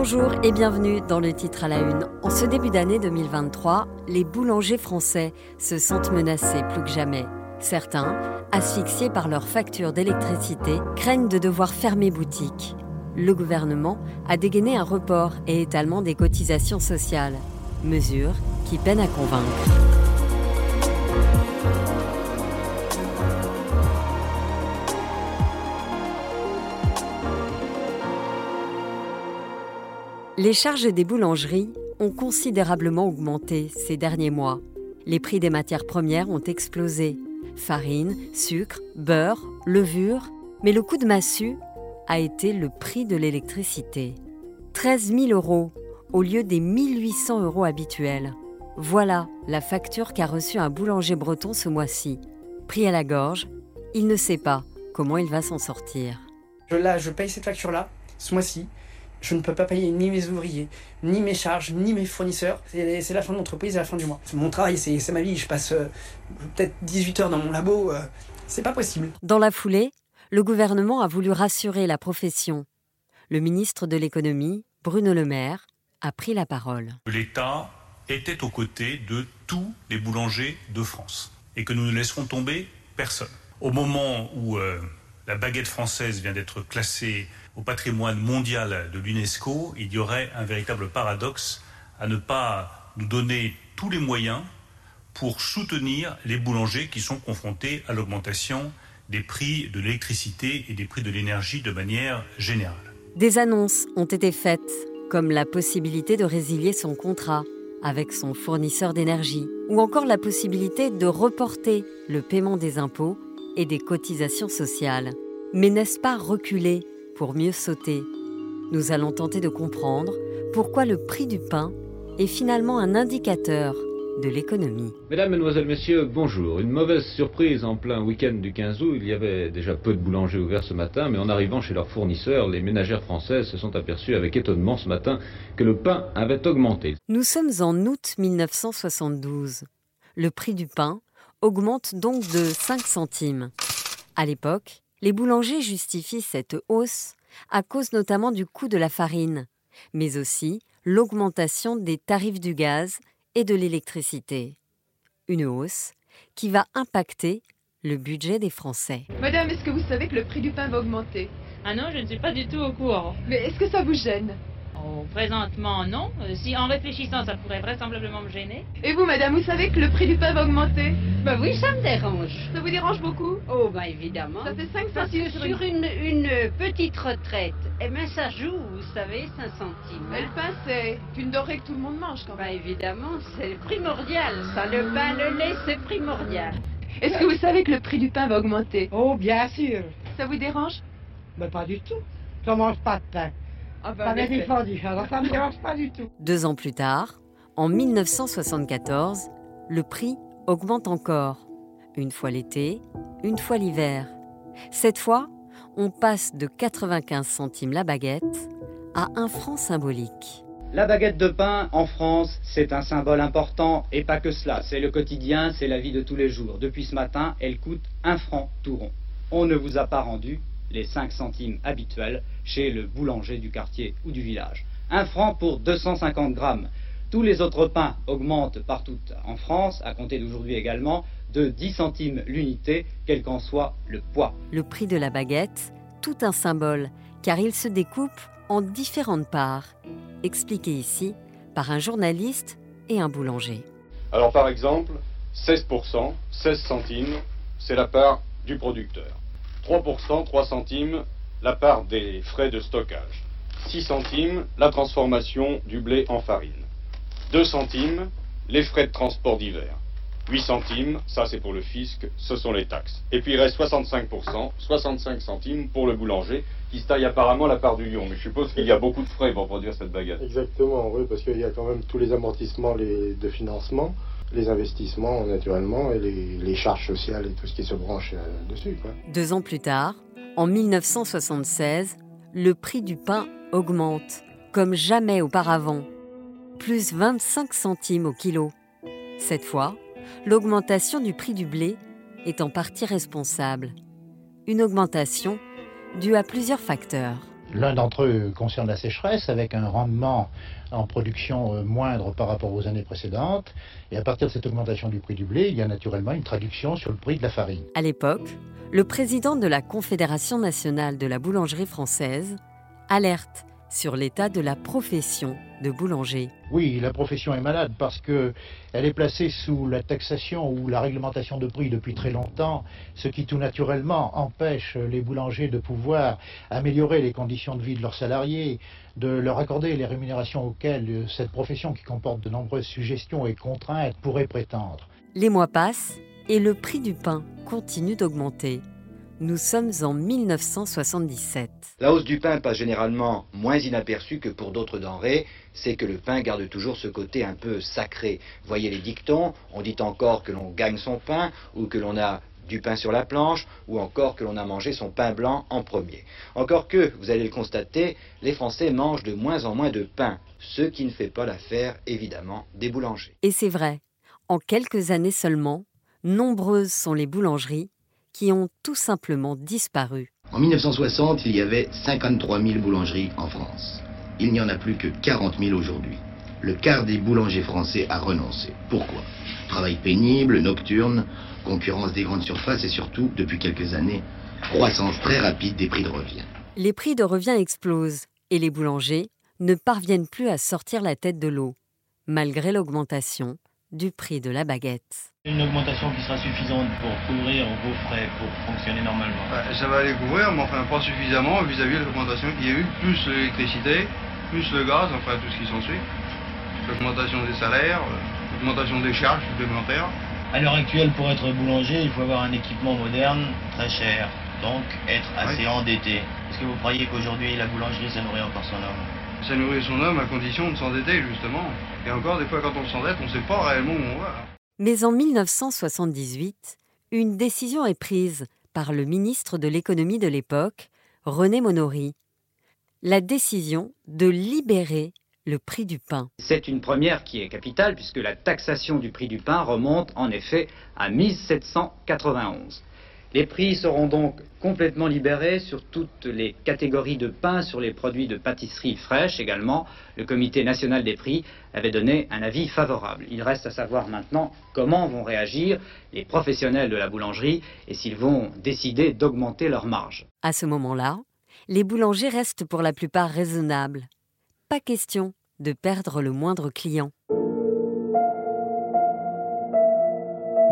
Bonjour et bienvenue dans le titre à la une. En ce début d'année 2023, les boulangers français se sentent menacés plus que jamais. Certains, asphyxiés par leurs factures d'électricité, craignent de devoir fermer boutique. Le gouvernement a dégainé un report et étalement des cotisations sociales, mesure qui peine à convaincre. Les charges des boulangeries ont considérablement augmenté ces derniers mois. Les prix des matières premières ont explosé. Farine, sucre, beurre, levure. Mais le coup de massue a été le prix de l'électricité. 13 000 euros au lieu des 1800 euros habituels. Voilà la facture qu'a reçue un boulanger breton ce mois-ci. Pris à la gorge, il ne sait pas comment il va s'en sortir. Je paye cette facture-là, ce mois-ci je ne peux pas payer ni mes ouvriers, ni mes charges, ni mes fournisseurs. C'est la fin de l'entreprise et la fin du mois. Mon travail, c'est ma vie. Je passe euh, peut-être 18 heures dans mon labo. Euh, c'est pas possible. Dans la foulée, le gouvernement a voulu rassurer la profession. Le ministre de l'économie, Bruno Le Maire, a pris la parole. L'État était aux côtés de tous les boulangers de France et que nous ne laisserons tomber personne. Au moment où euh, la baguette française vient d'être classée au patrimoine mondial de l'UNESCO, il y aurait un véritable paradoxe à ne pas nous donner tous les moyens pour soutenir les boulangers qui sont confrontés à l'augmentation des prix de l'électricité et des prix de l'énergie de manière générale. Des annonces ont été faites, comme la possibilité de résilier son contrat avec son fournisseur d'énergie, ou encore la possibilité de reporter le paiement des impôts et des cotisations sociales. Mais n'est-ce pas reculer pour mieux sauter? Nous allons tenter de comprendre pourquoi le prix du pain est finalement un indicateur de l'économie. Mesdames, Mesdemoiselles, Messieurs, bonjour. Une mauvaise surprise en plein week-end du 15 août. Il y avait déjà peu de boulangers ouverts ce matin, mais en arrivant chez leurs fournisseurs, les ménagères françaises se sont aperçues avec étonnement ce matin que le pain avait augmenté. Nous sommes en août 1972. Le prix du pain augmente donc de 5 centimes. À l'époque, les boulangers justifient cette hausse à cause notamment du coût de la farine, mais aussi l'augmentation des tarifs du gaz et de l'électricité. Une hausse qui va impacter le budget des Français. Madame, est-ce que vous savez que le prix du pain va augmenter? Ah non, je ne suis pas du tout au courant. Mais est-ce que ça vous gêne? Oh, présentement, non. Euh, si en réfléchissant, ça pourrait vraisemblablement me gêner. Et vous, madame, vous savez que le prix du pain va augmenter Bah oui, ça me dérange. Ça vous dérange beaucoup Oh, bah évidemment. Ça fait 5 centimes sur, une... une, petite retraite. Eh bien, ça joue, vous savez, 5 centimes. Mais le pain, c'est une dorée que tout le monde mange quand même. Bah évidemment, c'est primordial. Ça, le pain, le lait, c'est primordial. Est-ce que vous savez que le prix du pain va augmenter Oh, bien sûr. Ça vous dérange? Bah pas du tout. Je mange pas de pain. Ah bah, ça défendu, alors ça me dérange pas du tout. Deux ans plus tard, en 1974, le prix augmente encore. Une fois l'été, une fois l'hiver. Cette fois, on passe de 95 centimes la baguette à un franc symbolique. La baguette de pain en France, c'est un symbole important et pas que cela. C'est le quotidien, c'est la vie de tous les jours. Depuis ce matin, elle coûte un franc tout rond. On ne vous a pas rendu les 5 centimes habituels chez le boulanger du quartier ou du village. Un franc pour 250 grammes. Tous les autres pains augmentent partout en France, à compter d'aujourd'hui également, de 10 centimes l'unité, quel qu'en soit le poids. Le prix de la baguette, tout un symbole, car il se découpe en différentes parts, expliqué ici par un journaliste et un boulanger. Alors par exemple, 16%, 16 centimes, c'est la part du producteur. 3%, 3 centimes, la part des frais de stockage. 6 centimes, la transformation du blé en farine. 2 centimes, les frais de transport d'hiver. 8 centimes, ça c'est pour le fisc, ce sont les taxes. Et puis il reste 65%, 65 centimes pour le boulanger, qui se taille apparemment la part du lion. Mais je suppose qu'il y a beaucoup de frais pour produire cette baguette. Exactement, oui, parce qu'il y a quand même tous les amortissements de financement les investissements naturellement et les, charges sociales et tout ce qui se branche euh, dessus. Deux ans plus tard, en 1976, le prix du pain augmente, comme jamais auparavant, plus 25 centimes au kilo. Cette fois, l'augmentation du prix du blé est en partie responsable. Une augmentation due à plusieurs facteurs. L'un d'entre eux concerne la sécheresse avec un rendement en production euh, moindre par rapport aux années précédentes. Et à partir de cette augmentation du prix du blé, il y a naturellement une traduction sur le prix de la farine. À l'époque, le président de la Confédération nationale de la boulangerie française alerte sur l'état de la profession de boulanger. Oui, la profession est malade parce que elle est placée sous la taxation ou la réglementation de prix depuis très longtemps, ce qui tout naturellement empêche les boulangers de pouvoir améliorer les conditions de vie de leurs salariés, de leur accorder les rémunérations auxquelles cette profession qui comporte de nombreuses suggestions et contraintes pourrait prétendre. Les mois passent et le prix du pain continue d'augmenter. Nous sommes en 1977. La hausse du pain passe généralement moins inaperçue que pour d'autres denrées. C'est que le pain garde toujours ce côté un peu sacré. Voyez les dictons, on dit encore que l'on gagne son pain ou que l'on a du pain sur la planche, ou encore que l'on a mangé son pain blanc en premier. Encore que, vous allez le constater, les Français mangent de moins en moins de pain, ce qui ne fait pas l'affaire, évidemment, des boulangers. Et c'est vrai, en quelques années seulement, nombreuses sont les boulangeries qui ont tout simplement disparu. En 1960, il y avait 53 000 boulangeries en France. Il n'y en a plus que 40 000 aujourd'hui. Le quart des boulangers français a renoncé. Pourquoi? Travail pénible, nocturne, concurrence des grandes surfaces et surtout, depuis quelques années, croissance très rapide des prix de revient. Les prix de revient explosent et les boulangers ne parviennent plus à sortir la tête de l'eau, malgré l'augmentation du prix de la baguette. Une augmentation qui sera suffisante pour couvrir vos frais pour fonctionner normalement Ça va les couvrir, mais enfin pas suffisamment vis-à-vis de l'augmentation qu'il y a eu, plus l'électricité, plus le gaz, enfin tout ce qui s'ensuit. L'augmentation des salaires, euh, l'augmentation des charges supplémentaires. À l'heure actuelle, pour être boulanger, il faut avoir un équipement moderne, très cher, donc être assez endetté. Est-ce que vous croyez qu'aujourd'hui la boulangerie, ça nourrit encore son homme? Ça nourrit son homme à condition de s'endetter, justement. Et encore, des fois, quand on s'endette, on ne sait pas réellement où on va. Mais en 1978, une décision est prise par le ministre de l'économie de l'époque, René Monory. La décision de libérer le prix du pain. C'est une première qui est capitale puisque la taxation du prix du pain remonte en effet à 1791. Les prix seront donc complètement libérés sur toutes les catégories de pain, sur les produits de pâtisserie fraîche également. Le comité national des prix avait donné un avis favorable. Il reste à savoir maintenant comment vont réagir les professionnels de la boulangerie et s'ils vont décider d'augmenter leur marge. À ce moment-là, les boulangers restent pour la plupart raisonnables. Pas question de perdre le moindre client.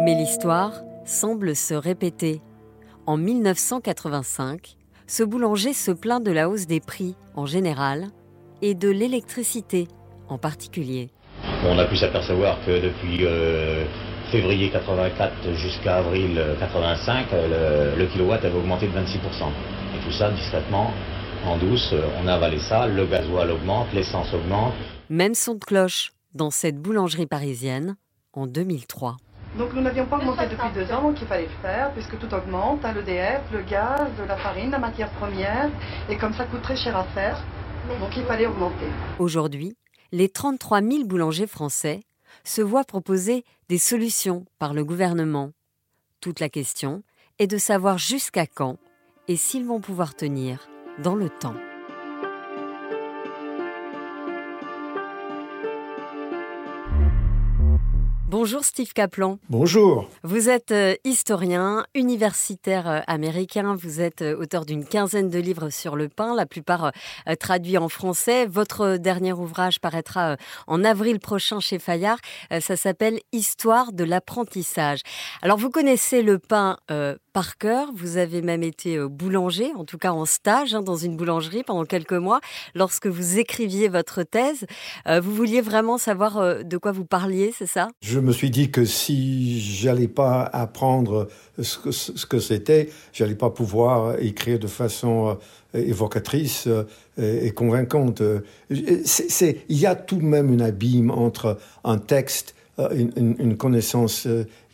Mais l'histoire semble se répéter. En 1985, ce boulanger se plaint de la hausse des prix en général et de l'électricité en particulier. On a pu s'apercevoir que depuis euh, février 84 jusqu'à avril 85, euh, le, le, kilowatt avait augmenté de 26%. Et tout ça discrètement, en douce, on a avalé ça, le gasoil augmente, l'essence augmente. Même son de cloche dans cette boulangerie parisienne en 2003. Donc nous n'avions pas augmenté depuis deux ans, donc il fallait le faire, puisque tout augmente, hein, l'EDF, le gaz, la farine, la matière première, et comme ça coûte très cher à faire, donc il fallait augmenter. Aujourd'hui, les 33 000 boulangers français se voient proposer des solutions par le gouvernement. Toute la question est de savoir jusqu'à quand et s'ils vont pouvoir tenir dans le temps. Bonjour Steve Kaplan. Bonjour. Vous êtes euh, historien, universitaire euh, américain, vous êtes euh, auteur d'une quinzaine de livres sur le pain, la plupart traduits en français. Votre dernier ouvrage paraîtra en avril prochain chez Fayard. Ça s'appelle Histoire de l'apprentissage. Alors vous connaissez le pain par cœur, vous avez même été boulanger, en tout cas en stage hein, dans une boulangerie pendant quelques mois. Lorsque vous écriviez votre thèse, vous vouliez vraiment savoir de quoi vous parliez, c'est ça? Je me suis dit que si j'allais pas apprendre ce que, ce que c'était, j'allais pas pouvoir écrire de façon euh, évocatrice euh, et convaincante. C'est, il y a tout de même un abîme entre un texte, euh, une, une connaissance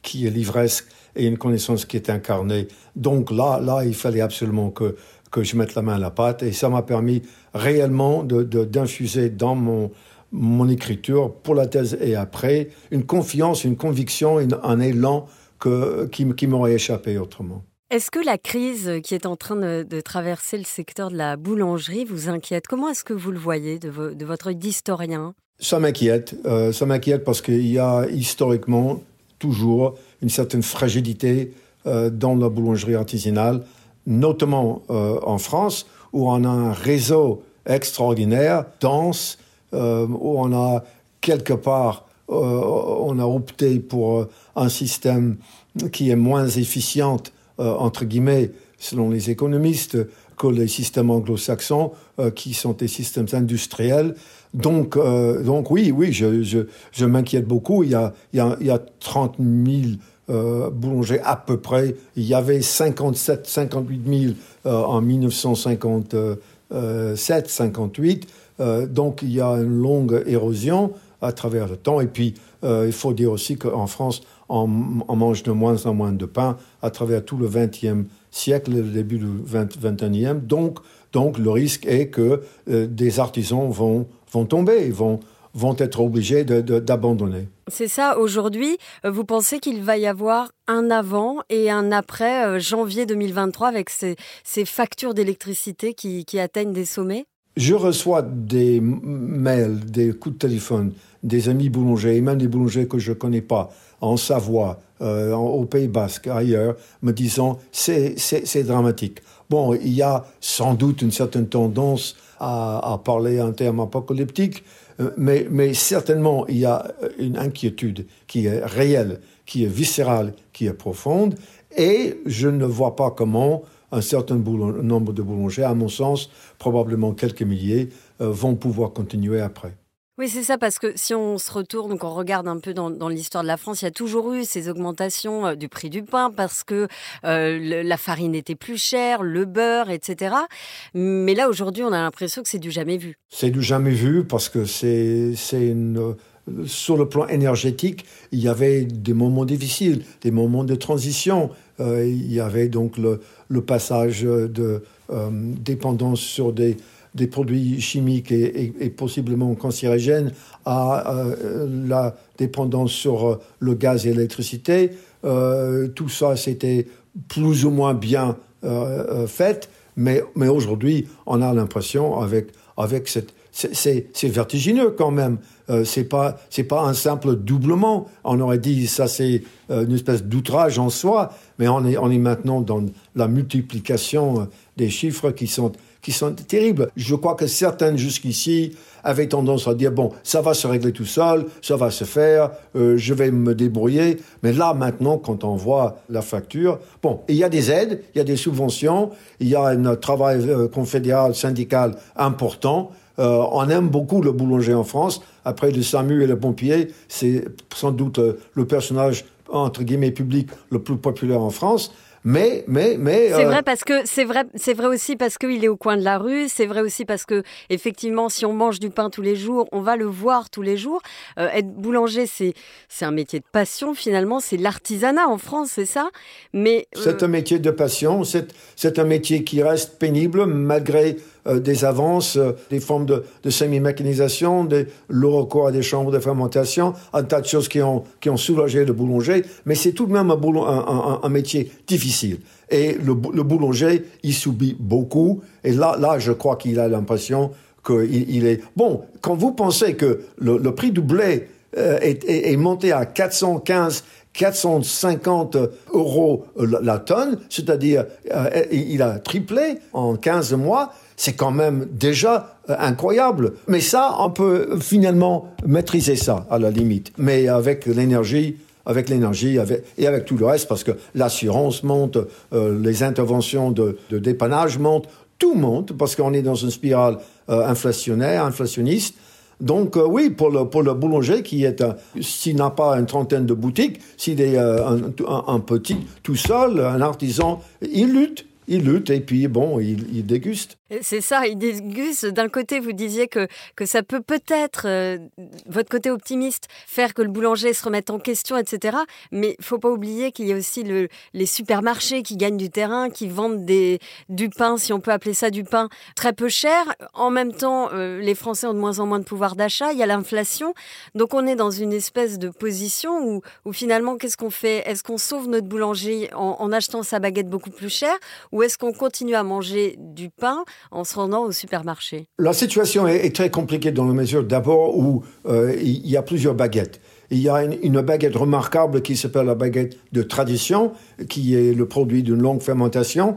qui est livresque et une connaissance qui est incarnée. Donc là, là, il fallait absolument que que je mette la main à la pâte et ça m'a permis réellement de, d'infuser dans mon mon écriture pour la thèse et après, une confiance, une conviction, un élan que, qui, qui m'aurait échappé autrement. Est-ce que la crise qui est en train de, traverser le secteur de la boulangerie vous inquiète? Comment est-ce que vous le voyez de, votre œil d'historien? Ça m'inquiète. Euh, ça m'inquiète parce qu'il y a historiquement toujours une certaine fragilité euh, dans la boulangerie artisanale, notamment euh, en France, où on a un réseau extraordinaire, dense, où on a quelque part, on a opté pour un système qui est moins efficient euh, entre guillemets, selon les économistes, que les systèmes anglo-saxons, euh, qui sont des systèmes industriels. Donc, euh, donc oui, oui, je, je, je m'inquiète beaucoup. Il y, a, il, y a, il y a 30 000 boulangers à peu près. Il y avait 57, 58 000 en 1957, 58. donc, il y a une longue érosion à travers le temps. Et puis, il faut dire aussi qu'en France, on, mange de moins en moins de pain à travers tout le XXe siècle, le début du XXIe. Donc, donc le risque est que euh, des artisans vont, vont tomber, vont, vont être obligés d'abandonner. C'est ça, aujourd'hui, euh, vous pensez qu'il va y avoir un avant et un après euh, janvier 2023 avec ces, ces factures d'électricité qui, qui atteignent des sommets? Je reçois des mails, des coups de téléphone, des amis boulangers et même des boulangers que je ne connais pas en Savoie, euh, au Pays Basque, ailleurs, me disant c'est, dramatique. Bon, il y a sans doute une certaine tendance à, parler en termes apocalyptiques, euh, mais, certainement il y a une inquiétude qui est réelle, qui est viscérale, qui est profonde, et je ne vois pas comment un certain nombre de boulangers, à mon sens, probablement quelques milliers, euh, vont pouvoir continuer après. Oui, c'est ça, parce que si on se retourne, donc on regarde un peu dans, l'histoire de la France, il y a toujours eu ces augmentations euh, du prix du pain parce que euh, la farine était plus chère, le beurre, etc. Mais là, aujourd'hui, on a l'impression que c'est du jamais vu. C'est du jamais vu parce que c'est une euh, sur le plan énergétique, il y avait des moments difficiles, des moments de transition. il y avait donc le passage de dépendance sur des, des produits chimiques et, possiblement cancérigènes à euh, la dépendance sur euh, le gaz et l'électricité. Euh, tout ça, c'était plus ou moins bien fait, mais, mais aujourd'hui, on a l'impression, avec, avec cette... C'est vertigineux quand même. c'est pas c'est pas un simple doublement. On aurait dit ça c'est une espèce d'outrage en soi, mais on est on est maintenant dans la multiplication des chiffres qui sont qui sont terribles. Je crois que certaines jusqu'ici avaient tendance à dire, bon, ça va se régler tout seul, ça va se faire, euh, je vais me débrouiller. Mais là, maintenant, quand on voit la facture, bon, il y a des aides, il y a des subventions, il y a un travail euh, confédéral, syndical important. Euh, on aime beaucoup le boulanger en France. Après le SAMU et le pompier, c'est sans doute le personnage entre guillemets public le plus populaire en France. Mais, mais, mais. C'est euh, vrai parce que c'est vrai, c'est vrai aussi parce qu'il est au coin de la rue. C'est vrai aussi parce que effectivement, si on mange du pain tous les jours, on va le voir tous les jours. Euh, être boulanger, c'est c'est un métier de passion finalement. C'est l'artisanat en France, c'est ça. Mais euh, c'est un métier de passion. C'est c'est un métier qui reste pénible malgré euh, des avances, euh, des formes de, semi-mécanisation, le recours à des chambres de fermentation, un tas de choses qui ont, qui ont soulagé le boulanger, mais c'est tout de même un, métier difficile. Et le, le, boulanger, il subit beaucoup, et là, là je crois qu'il a l'impression qu'il il est... Bon, quand vous pensez que le, le prix du blé euh, est, est, est, monté à 415 450 euros la tonne, c'est-à-dire il a triplé en 15 mois c'est quand même déjà euh, incroyable. Mais ça, on peut finalement maîtriser ça à la limite. Mais avec l'énergie, avec l'énergie et avec tout le reste, parce que l'assurance monte, euh, les interventions de, dépannage montent, tout monte, parce qu'on est dans une spirale euh, inflationnaire, inflationniste. Donc oui, pour le, pour le boulanger qui est, s'il n'a pas une trentaine de boutiques, s'il est un, petit, tout seul, un artisan, il lutte il lutte et puis bon, il, déguste. C'est ça, Gus, d'un côté, vous disiez que, que ça peut peut-être, euh, votre côté optimiste, faire que le boulanger se remette en question, etc. Mais il faut pas oublier qu'il y a aussi le, les supermarchés qui gagnent du terrain, qui vendent du pain, si on peut appeler ça du pain, très peu cher. En même temps, euh, les Français ont de moins en moins de pouvoir d'achat, il y a l'inflation. Donc on est dans une espèce de position où, finalement, qu'est-ce qu'on fait? Est-ce qu'on sauve notre boulangerie en, en achetant sa baguette beaucoup plus chère ou est-ce qu'on continue à manger du pain en se rendant au supermarché La situation est, très compliquée dans la mesure d'abord où euh, il y a plusieurs baguettes. Il y a une, baguette remarquable qui s'appelle la baguette de tradition, qui est le produit d'une longue fermentation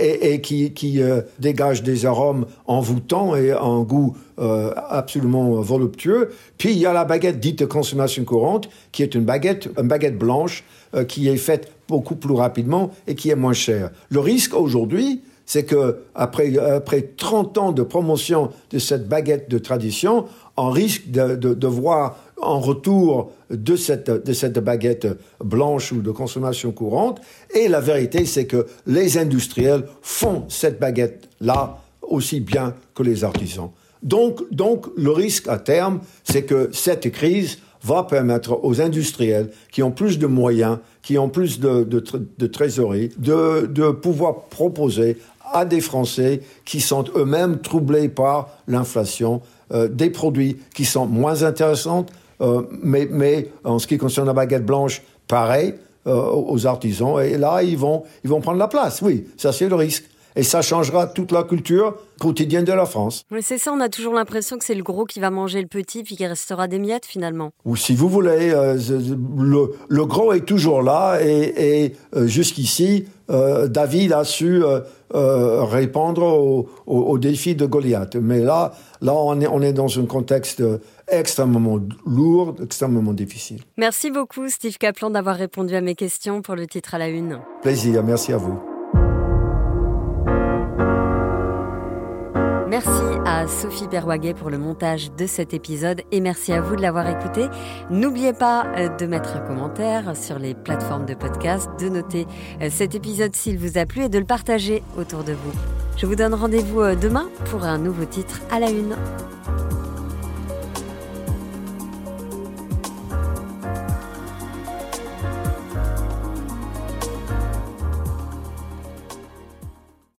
et, qui, euh, dégage des arômes envoûtants et un goût euh, absolument voluptueux. Puis il y a la baguette dite de consommation courante, qui est une baguette, une baguette blanche qui est faite beaucoup plus rapidement et qui est moins chère. Le risque aujourd'hui, c'est que après, après 30 ans de promotion de cette baguette de tradition, on risque de, voir en retour de cette, de cette baguette blanche ou de consommation courante. Et la vérité, c'est que les industriels font cette baguette-là aussi bien que les artisans. Donc, donc, le risque à terme, c'est que cette crise va permettre aux industriels qui ont plus de moyens, qui ont plus de, de, de trésorerie, de, de pouvoir proposer à des Français qui sont eux-mêmes troublés par l'inflation, euh, des produits qui sont moins intéressants, euh, mais, mais, en ce qui concerne la baguette blanche, pareil euh, aux artisans. Et là, ils vont, ils vont prendre la place, oui, ça c'est le risque. Et ça changera toute la culture quotidienne de la France. Oui, c'est ça, on a toujours l'impression que c'est le gros qui va manger le petit, puis qu'il restera des miettes finalement. Ou si vous voulez, le, le, gros est toujours là, et, et jusqu'ici, David a su euh, répondre au, au, défi de Goliath. Mais là, là on, est, on est dans un contexte extrêmement lourd, extrêmement difficile. Merci beaucoup, Steve Kaplan, d'avoir répondu à mes questions pour le titre à la une. Plaisir, merci à vous. Sophie Perwaguet pour le montage de cet épisode et merci à vous de l'avoir écouté. N'oubliez pas euh, de mettre un commentaire sur les plateformes de podcast, de noter euh, cet épisode s'il vous a plu et de le partager autour de vous. Je vous donne rendez-vous euh, demain pour un nouveau titre à la une.